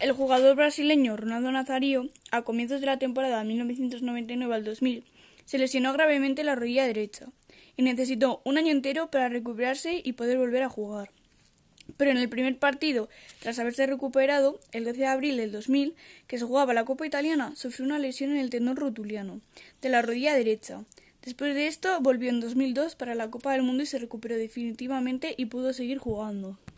El jugador brasileño Ronaldo Nazario, a comienzos de la temporada 1999 al 2000, se lesionó gravemente la rodilla derecha y necesitó un año entero para recuperarse y poder volver a jugar. Pero en el primer partido, tras haberse recuperado, el 12 de abril del 2000, que se jugaba la Copa Italiana, sufrió una lesión en el tendón rotuliano de la rodilla derecha. Después de esto, volvió en 2002 para la Copa del Mundo y se recuperó definitivamente y pudo seguir jugando.